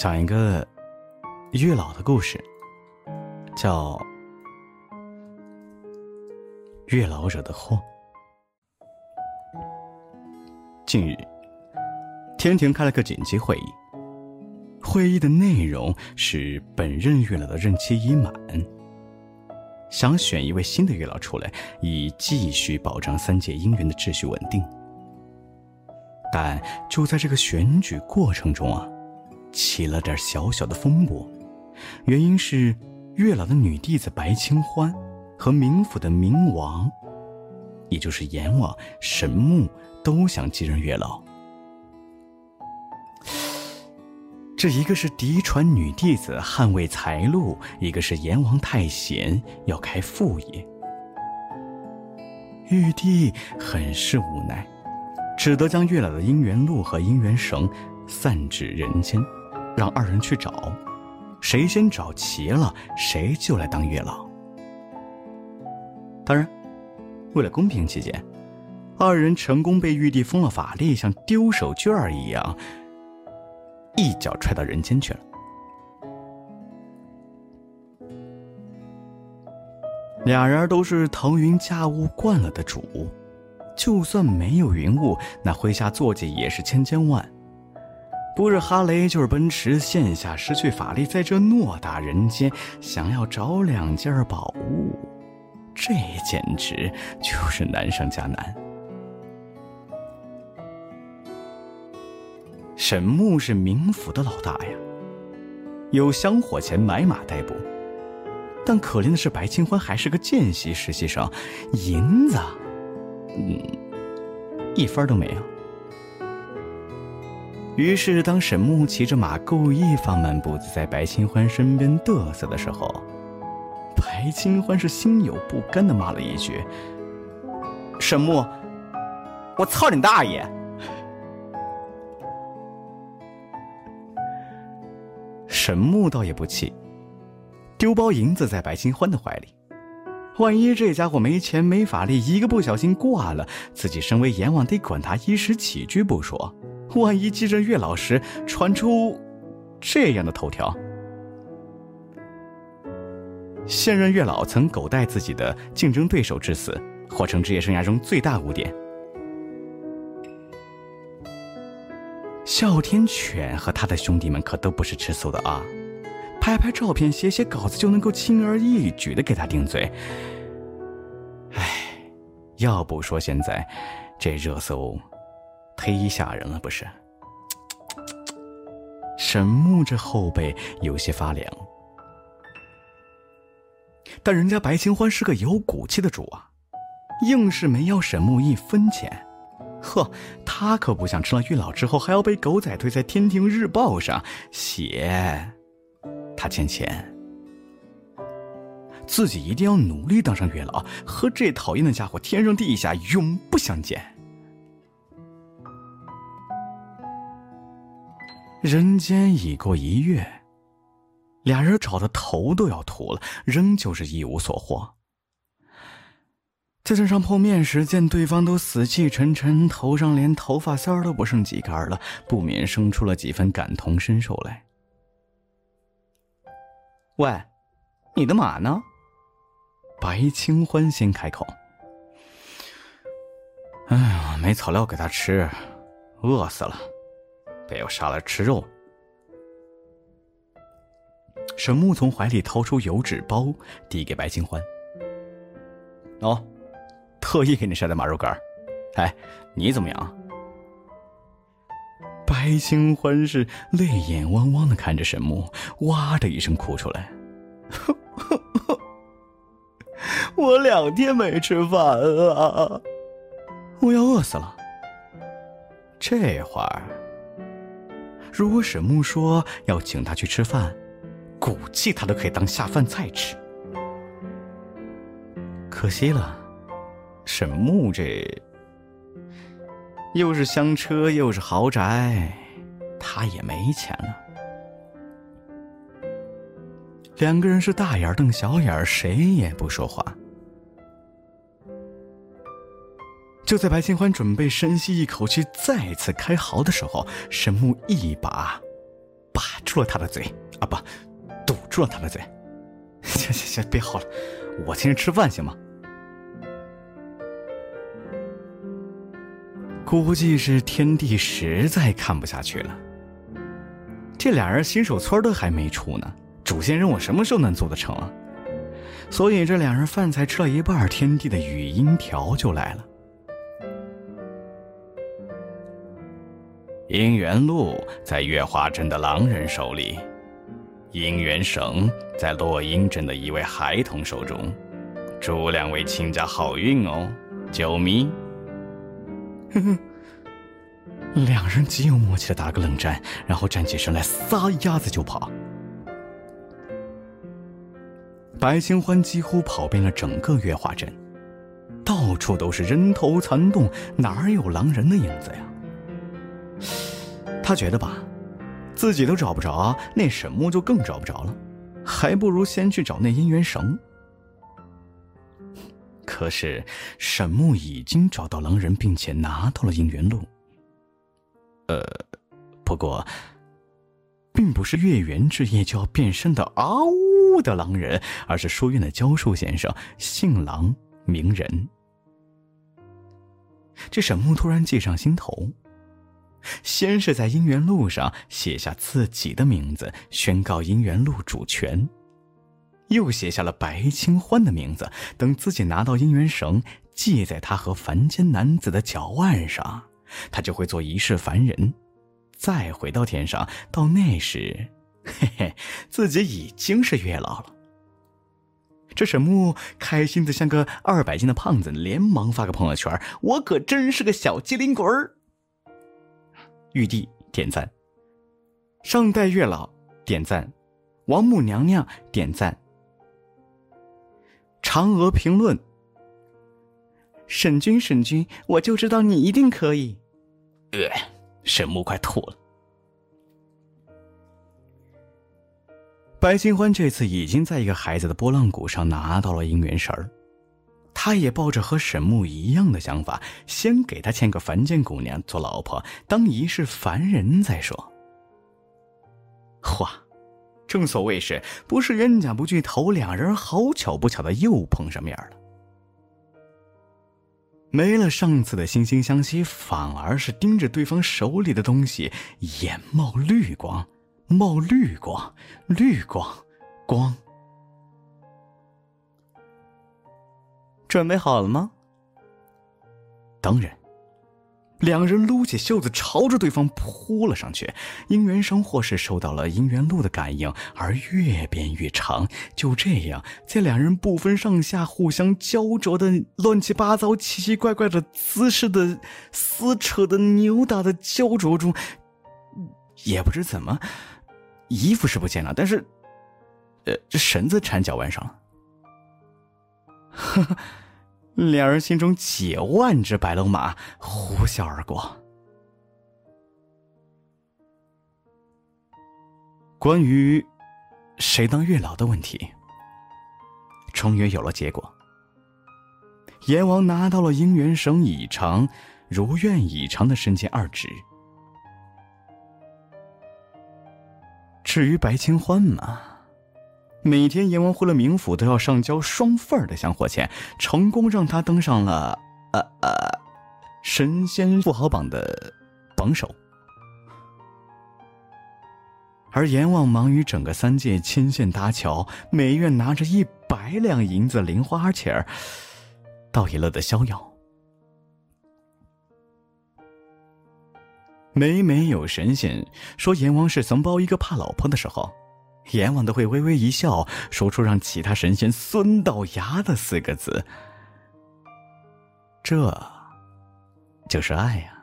讲一个月老的故事，叫《月老惹的祸》。近日，天庭开了个紧急会议，会议的内容是本任月老的任期已满，想选一位新的月老出来，以继续保障三界姻缘的秩序稳定。但就在这个选举过程中啊。起了点小小的风波，原因是月老的女弟子白清欢和冥府的冥王，也就是阎王神木，都想继任月老。这一个是嫡传女弟子捍卫财路，一个是阎王太闲要开副业。玉帝很是无奈，只得将月老的姻缘路和姻缘绳散至人间。让二人去找，谁先找齐了，谁就来当月老。当然，为了公平起见，二人成功被玉帝封了法力，像丢手绢儿一样，一脚踹到人间去了。俩人都是腾云驾雾惯了的主，就算没有云雾，那麾下坐骑也是千千万。不是哈雷就是奔驰，线下失去法力，在这偌大人间，想要找两件宝物，这简直就是难上加难。沈木是冥府的老大呀，有香火钱买马代步，但可怜的是白清欢还是个见习实习生，银子，嗯，一分都没有。于是，当沈木骑着马故意放慢步子，在白清欢身边嘚瑟的时候，白清欢是心有不甘的骂了一句：“沈木，我操你大爷！”沈木倒也不气，丢包银子在白清欢的怀里，万一这家伙没钱没法力，一个不小心挂了，自己身为阎王得管他衣食起居不说。万一继任月老时传出这样的头条，现任月老曾狗带自己的竞争对手致死，或成职业生涯中最大污点。哮天犬和他的兄弟们可都不是吃素的啊！拍拍照片、写写稿子就能够轻而易举的给他定罪。唉，要不说现在这热搜……忒吓人了，不是？沈木这后背有些发凉，但人家白清欢是个有骨气的主啊，硬是没要沈木一分钱。呵，他可不想吃了月老之后还要被狗仔队在天庭日报上写他欠钱，自己一定要努力当上月老，和这讨厌的家伙天上地下永不相见。人间已过一月，俩人找的头都要秃了，仍旧是一无所获。在镇上碰面时，见对方都死气沉沉，头上连头发丝儿都不剩几根了，不免生出了几分感同身受来。喂，你的马呢？白清欢先开口。哎呀，没草料给他吃，饿死了。被我杀了吃肉。沈木从怀里掏出油纸包，递给白清欢。哦，特意给你晒的马肉干哎，你怎么样？白清欢是泪眼汪汪的看着沈木，哇的一声哭出来。我两天没吃饭了，我要饿死了。这会儿。如果沈木说要请他去吃饭，估计他都可以当下饭菜吃。可惜了，沈木这又是香车又是豪宅，他也没钱了。两个人是大眼瞪小眼，谁也不说话。就在白清欢准备深吸一口气，再次开嚎的时候，沈木一把把住了他的嘴啊，不，堵住了他的嘴。行行行，别嚎了，我请你吃饭行吗？估计是天帝实在看不下去了。这俩人新手村都还没出呢，主线任务什么时候能做得成啊？所以这两人饭才吃到一半，天帝的语音条就来了。姻缘路在月华镇的狼人手里，姻缘绳在落英镇的一位孩童手中，祝两位亲家好运哦，九咪。哼哼，两人极有默契的打个冷战，然后站起身来，撒丫子就跑。白清欢几乎跑遍了整个月华镇，到处都是人头攒动，哪有狼人的影子呀？他觉得吧，自己都找不着，那沈木就更找不着了，还不如先去找那姻缘绳。可是沈木已经找到狼人，并且拿到了姻缘录。呃，不过，并不是月圆之夜就要变身的啊呜。的狼人，而是书院的教授先生，姓狼名人。这沈木突然计上心头，先是在姻缘录上写下自己的名字，宣告姻缘录主权；又写下了白清欢的名字，等自己拿到姻缘绳，系在他和凡间男子的脚腕上，他就会做一世凡人，再回到天上。到那时。嘿嘿，自己已经是月老了。这沈木开心的像个二百斤的胖子，连忙发个朋友圈：“我可真是个小机灵鬼儿。”玉帝点赞，上代月老点赞，王母娘娘点赞，嫦娥评论：“沈君，沈君，我就知道你一定可以。”呃，沈木快吐了。白清欢这次已经在一个孩子的拨浪鼓上拿到了姻缘绳儿，他也抱着和沈木一样的想法，先给他牵个凡间姑娘做老婆，当一世凡人再说。哇，正所谓是不是冤家不聚头，两人好巧不巧的又碰上面了。没了上次的惺惺相惜，反而是盯着对方手里的东西，眼冒绿光。冒绿光，绿光，光。准备好了吗？当然。两人撸起袖子，朝着对方扑了上去。姻缘绳或是受到了姻缘路的感应，而越变越长。就这样，在两人不分上下、互相焦灼的乱七八糟、奇奇怪怪的姿势的撕扯的扭打的焦灼中，也不知怎么。衣服是不见了，但是，呃，这绳子缠脚腕上了。两人心中几万只白龙马呼啸而过。关于谁当月老的问题，终于有了结果。阎王拿到了姻缘绳，以偿如愿以偿的身兼二职。至于白清欢嘛，每天阎王回了冥府都要上交双份的香火钱，成功让他登上了呃呃神仙富豪榜的榜首。而阎王忙于整个三界牵线搭桥，每月拿着一百两银子零花钱儿，倒也乐 得逍遥。每每有神仙说阎王是怂包一个怕老婆的时候，阎王都会微微一笑，说出让其他神仙酸到牙的四个字：“这，就是爱呀。”